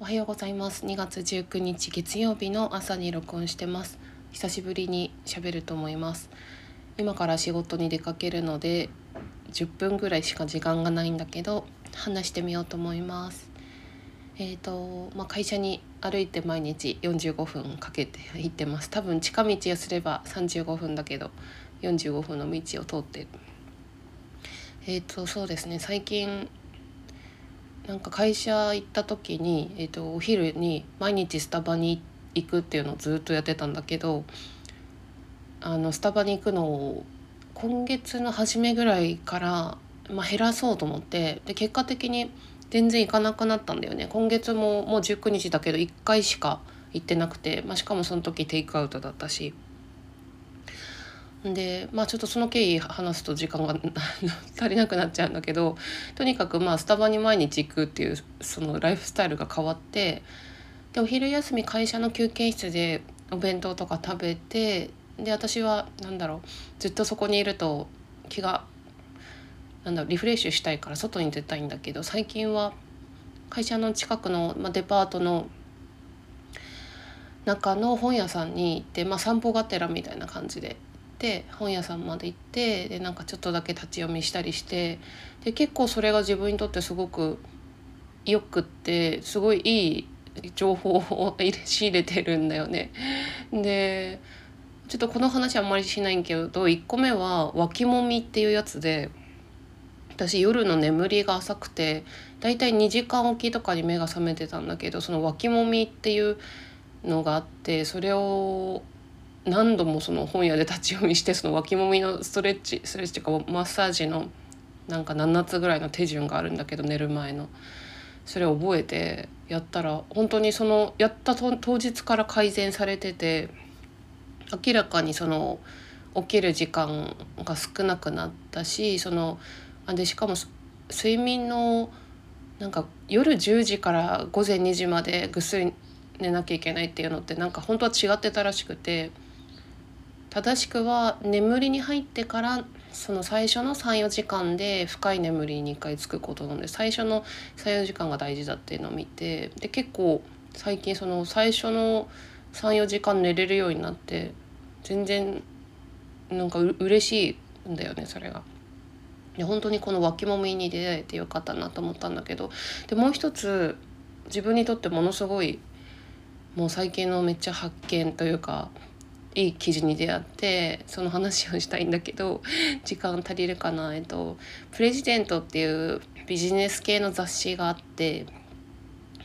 おはようございます。2月19日月曜日の朝に録音してます。久しぶりに喋ると思います。今から仕事に出かけるので10分ぐらいしか時間がないんだけど話してみようと思います。えーとまあ、会社に歩いて毎日45分かけて行ってます。多分近道をすれば35分だけど45分の道を通ってる。えっ、ー、とそうですね。最近なんか会社行った時に、えーと、お昼に毎日スタバに行くっていうのをずっとやってたんだけどあのスタバに行くのを今月の初めぐらいから、まあ、減らそうと思ってで結果的に全然行かなくなったんだよね。今月ももう19日だけど1回しか行ってなくて、まあ、しかもその時テイクアウトだったし。でまあちょっとその経緯話すと時間が足りなくなっちゃうんだけどとにかくまあスタバに毎日行くっていうそのライフスタイルが変わってでお昼休み会社の休憩室でお弁当とか食べてで私は何だろうずっとそこにいると気がなんだろうリフレッシュしたいから外に出たいんだけど最近は会社の近くの、まあ、デパートの中の本屋さんに行って、まあ、散歩がてらみたいな感じでて本屋さんまで行ってでなんかちょっとだけ立ち読みしたりしてで結構それが自分にとってすごくよくってすごいいい情報を仕入れてるんだよね。でちょっとこの話あんまりしないんけど1個目は脇もみっていうやつで私夜の眠りが浅くてだいたい2時間おきとかに目が覚めてたんだけどその脇もみっていうのがあってそれを何度もその本屋で立ち読みしてその脇もみのストレッチストレッチとかマッサージのなんか7つぐらいの手順があるんだけど寝る前の。それを覚えてやったら本当にそのやった当日から改善されてて明らかにその起きる時間が少なくなったしそのあでしかも睡眠のなんか夜10時から午前2時までぐっすり寝なきゃいけないっていうのってなんか本当は違ってたらしくて正しくは眠りに入ってからその最初の34時間で深い眠りに1回つくことなんで最初の34時間が大事だっていうのを見てで結構最近その最初の34時間寝れるようになって全然なんかう嬉しいんだよねそれが。で本当にこの脇もみに出会えてよかったなと思ったんだけどでもう一つ自分にとってものすごいもう最近のめっちゃ発見というかいい記事に出会ってその話をしたいんだけど 時間足りるかなえっと「プレジデント」っていうビジネス系の雑誌があって、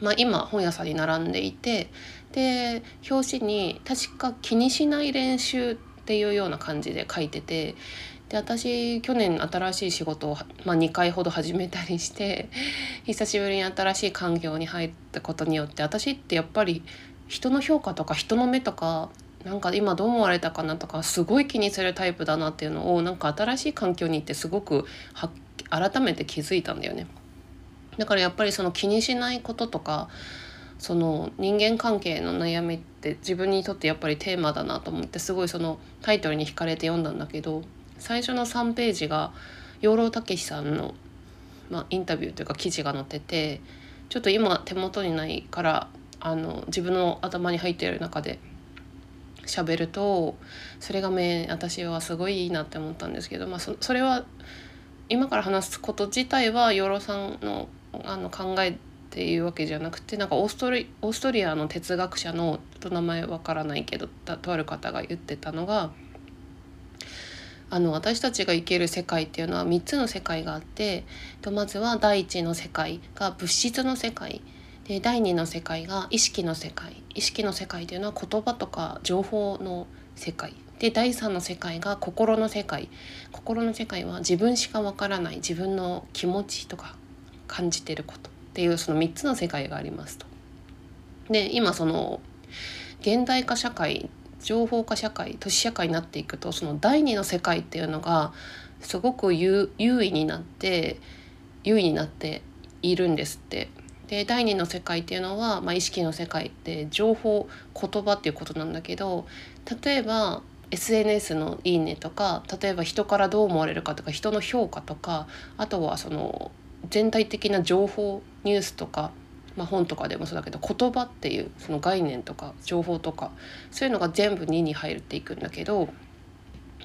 まあ、今本屋さんに並んでいてで表紙に確か「気にしない練習」っていうような感じで書いててで私去年新しい仕事を、まあ、2回ほど始めたりして 久しぶりに新しい環境に入ったことによって私ってやっぱり人の評価とか人の目とかなんか今どう思われたかなとかすごい気にするタイプだなっていうのをなんか新しい環境に行ってすごく改めて気づいたんだよね。だからやっぱりその気にしないこととかその人間関係の悩みって自分にとってやっぱりテーマだなと思ってすごいそのタイトルに惹かれて読んだんだけど最初の3ページが養老孟司さんの、まあ、インタビューというか記事が載っててちょっと今手元にないからあの自分の頭に入っている中で喋るとそれがめ私はすごいいいなって思ったんですけど、まあ、そそれは今から話すこと自体は養老さんのあの考えっていうわけじゃなくてなんかオーストリオーストリアの哲学者のと名前わからないけどとある方が言ってたのがあの私たちが生きる世界っていうのは3つの世界があってとまずは第一の世界が物質の世界。で第2の世界が意識の世界意識の世界というのは言葉とか情報の世界。で第3の世界が心の世界。心の世界は自分しかわからない自分の気持ちとか感じてること。っていうその3つの世界がありますと。で今その現代化社会情報化社会都市社会になっていくとその第二の世界っていうのがすごく優位になって優位になっているんですって。で第二の世界っていうのは、まあ、意識の世界って情報言葉っていうことなんだけど例えば SNS の「いいね」とか例えば人からどう思われるかとか人の評価とかあとはその全体的な情報ニュースとかまあ、本とかでもそうだけど言葉っていうその概念とか情報とかそういうのが全部2に入っていくんだけど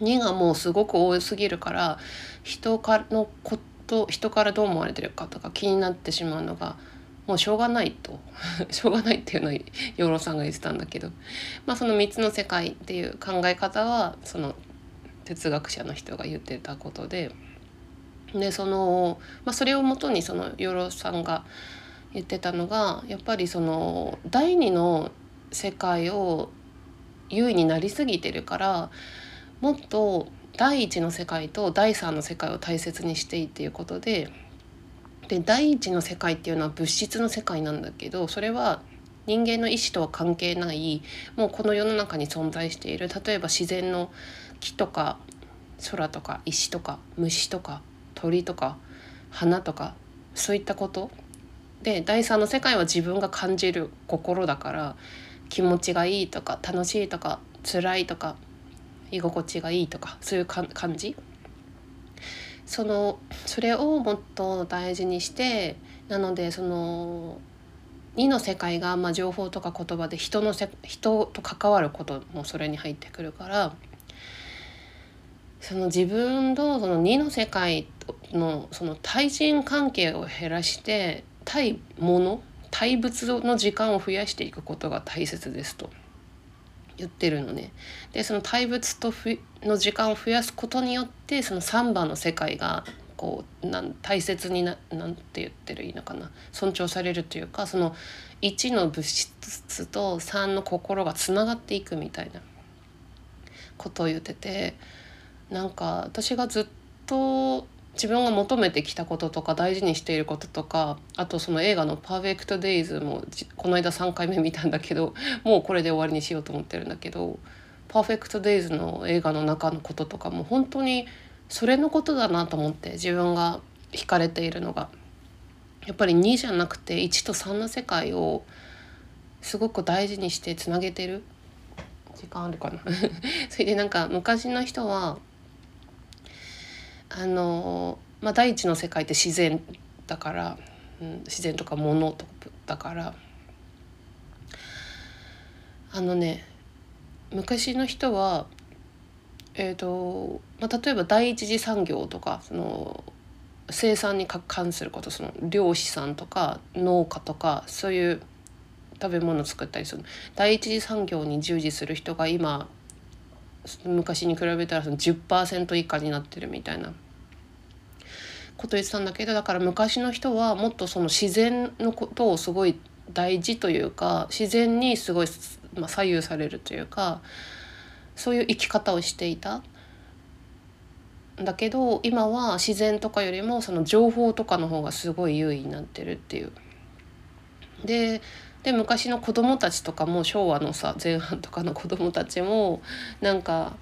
2がもうすごく多すぎるから人からのこと人からどう思われてるかとか気になってしまうのがもうしょうがないと。しょうがないっていうのは養老さんが言ってたんだけど、まあ、その3つの世界っていう考え方はその哲学者の人が言ってたことで。でその、まあ、それをもとにその養老さんが言ってたのがやっぱりその第二の世界を優位になりすぎてるからもっと第一の世界と第三の世界を大切にしていいっていうことでで第一の世界っていうのは物質の世界なんだけどそれは人間の意志とは関係ないもうこの世の中に存在している。例えば自然の木とか空とか石とか虫とか鳥とか花とかそういったこと。で第三の世界は自分が感じる心だから気持ちがいいとか楽しいとか辛いとか居心地がいいとかそういう感じ。そのそれをもっと大事にしてなのでその2の世界が、まあ、情報とか言葉で人のせ人と関わることもそれに入ってくるからその自分とその2の世界のその対人関係を減らして対物対物の時間を増やしていくことが大切ですと言ってるのね。でその対物とふの時間を増やすことによってその3番の世界がこうなん大切にななんて言ってるいいのかな。尊重されるというかその1の物質と3の心がつながっていくみたいなことを言っててなんか私がずっと自分が求めてきたこととか大事にしていることとかあとその映画の「パーフェクト・デイズ」もこの間3回目見たんだけどもうこれで終わりにしようと思ってるんだけど「パーフェクト・デイズ」の映画の中のこととかも本当にそれのことだなと思って自分が惹かれているのが。やっぱり2じゃなくて1と3の世界をすごく大事にしてつなげてる時間あるかな。それでなんか昔の人はあの、まあ、第一の世界って自然だから、うん、自然とか物とかだからあのね昔の人はえーとまあ、例えば第一次産業とかその生産に関することその漁師さんとか農家とかそういう食べ物を作ったりする。第一次産業に従事する人が今昔に比べたらその10%以下になってるみたいな。こと言ってたんだけどだから昔の人はもっとその自然のことをすごい大事というか自然にすごい、まあ、左右されるというかそういう生き方をしていた。だけど今は自然とかよりもその情報とかの方がすごい優位になってるっていう。でで昔の子供たちとかも昭和のさ前半とかの子供たちもなんか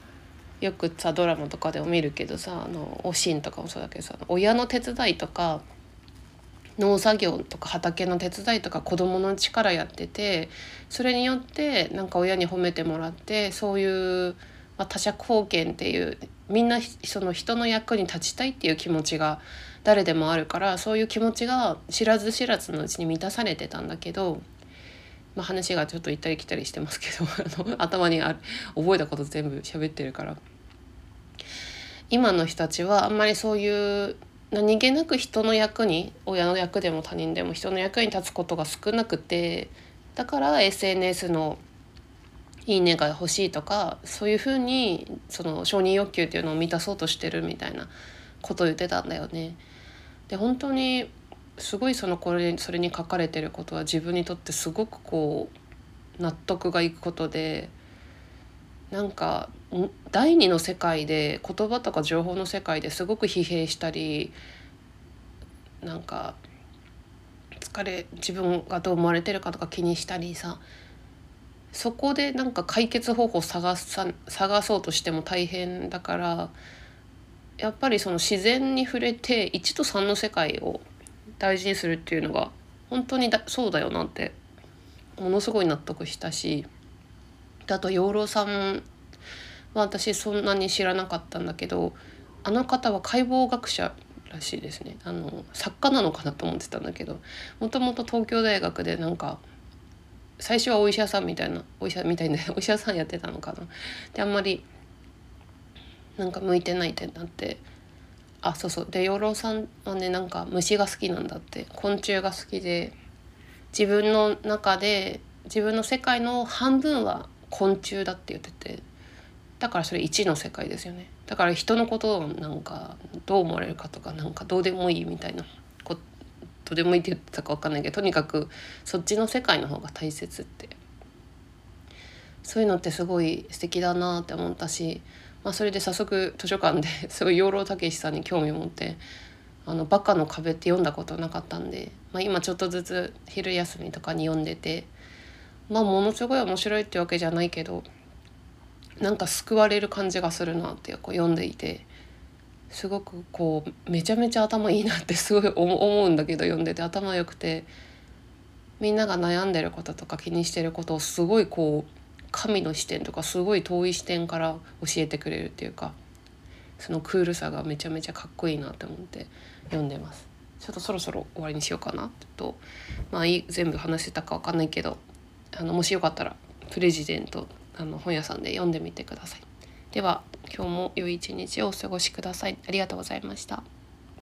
よくさドラマとかでも見るけどさあのおしんとかもそうだけどさ親の手伝いとか農作業とか畑の手伝いとか子供の力やっててそれによってなんか親に褒めてもらってそういう、まあ、他者貢献っていうみんなその人の役に立ちたいっていう気持ちが誰でもあるからそういう気持ちが知らず知らずのうちに満たされてたんだけどまあ、話がちょっと行ったり来たりしてますけど 頭にある覚えたこと全部喋ってるから。今の人たちはあんまりそういう何気なく人の役に親の役でも他人でも人の役に立つことが少なくてだから SNS の「いいね」が欲しいとかそういうふうにその承認欲求っていうのを満たそうとしてるみたいなことを言ってたんだよね。で本当にすごいそのこれそれに書かれてることは自分にとってすごくこう納得がいくことでなんか第二の世界で言葉とか情報の世界ですごく疲弊したりなんか疲れ自分がどう思われてるかとか気にしたりさそこでなんか解決方法を探さ探そうとしても大変だからやっぱりその自然に触れて1と3の世界を大事にするっていうのが本当にだそうだよなってものすごい納得したしあと養老さんは私そんなに知らなかったんだけどあの方は解剖学者らしいですね。あの作家なのかなと思ってたんだけどもともと東京大学でなんか最初はお医者さんみたいなお医者みたいな お医者さんやってたのかな。であんまりなんか向いてないってなってあそうそう。で養老さんはねなんか虫が好きなんだって昆虫が好きで自分の中で自分の世界の半分は昆虫だって言っててだからそれ1の世界ですよね。だから人のことをなんかどう思われるかとかなんかどうでもいいみたいなこどうでもいいって言ってたか分かんないけどとにかくそっちの世界の方が大切って。そういうのってすごい素敵だなって思ったし、まあ、それで早速図書館ですごい養老孟司さんに興味を持って「あのバカの壁」って読んだことなかったんで、まあ、今ちょっとずつ昼休みとかに読んでてまあものすごい面白いってわけじゃないけどなんか救われる感じがするなってこう読んでいてすごくこうめちゃめちゃ頭いいなってすごい思うんだけど読んでて頭良くてみんなが悩んでることとか気にしてることをすごいこう神の視点とかすごい遠い視点から教えてくれるっていうかそのクールさがめちゃめちゃかっこいいなって思って読んでます。ちょっとそろそろ終わりにしようかなとまあいい全部話せたか分かんないけどあのもしよかったらプレジデントあの本屋さんで読んでみてください。では今日も良い一日をお過ごしください。ありがとうございました。